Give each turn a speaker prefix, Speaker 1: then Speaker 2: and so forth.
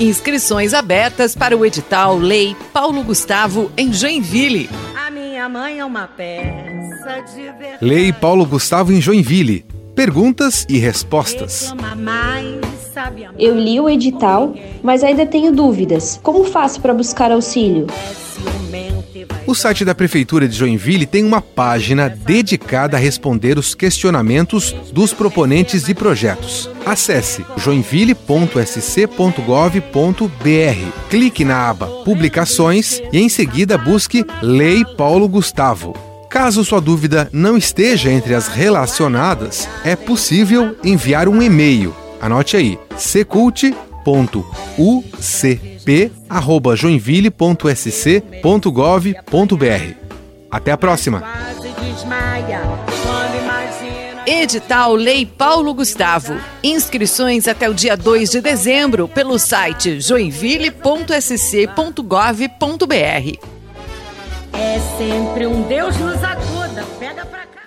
Speaker 1: Inscrições abertas para o edital Lei Paulo Gustavo em Joinville.
Speaker 2: A minha mãe é uma peça de verdade.
Speaker 3: Lei Paulo Gustavo em Joinville. Perguntas e respostas.
Speaker 4: Eu li o edital, mas ainda tenho dúvidas. Como faço para buscar auxílio?
Speaker 3: O site da Prefeitura de Joinville tem uma página dedicada a responder os questionamentos dos proponentes de projetos. Acesse joinville.sc.gov.br. Clique na aba Publicações e em seguida busque Lei Paulo Gustavo. Caso sua dúvida não esteja entre as relacionadas, é possível enviar um e-mail. Anote aí: secult.ucp@joinville.sc.gov.br. Até a próxima.
Speaker 1: Edital Lei Paulo Gustavo. Inscrições até o dia 2 de dezembro pelo site joinville.sc.gov.br.
Speaker 2: É sempre um Deus nos acuda. Pega pra cá.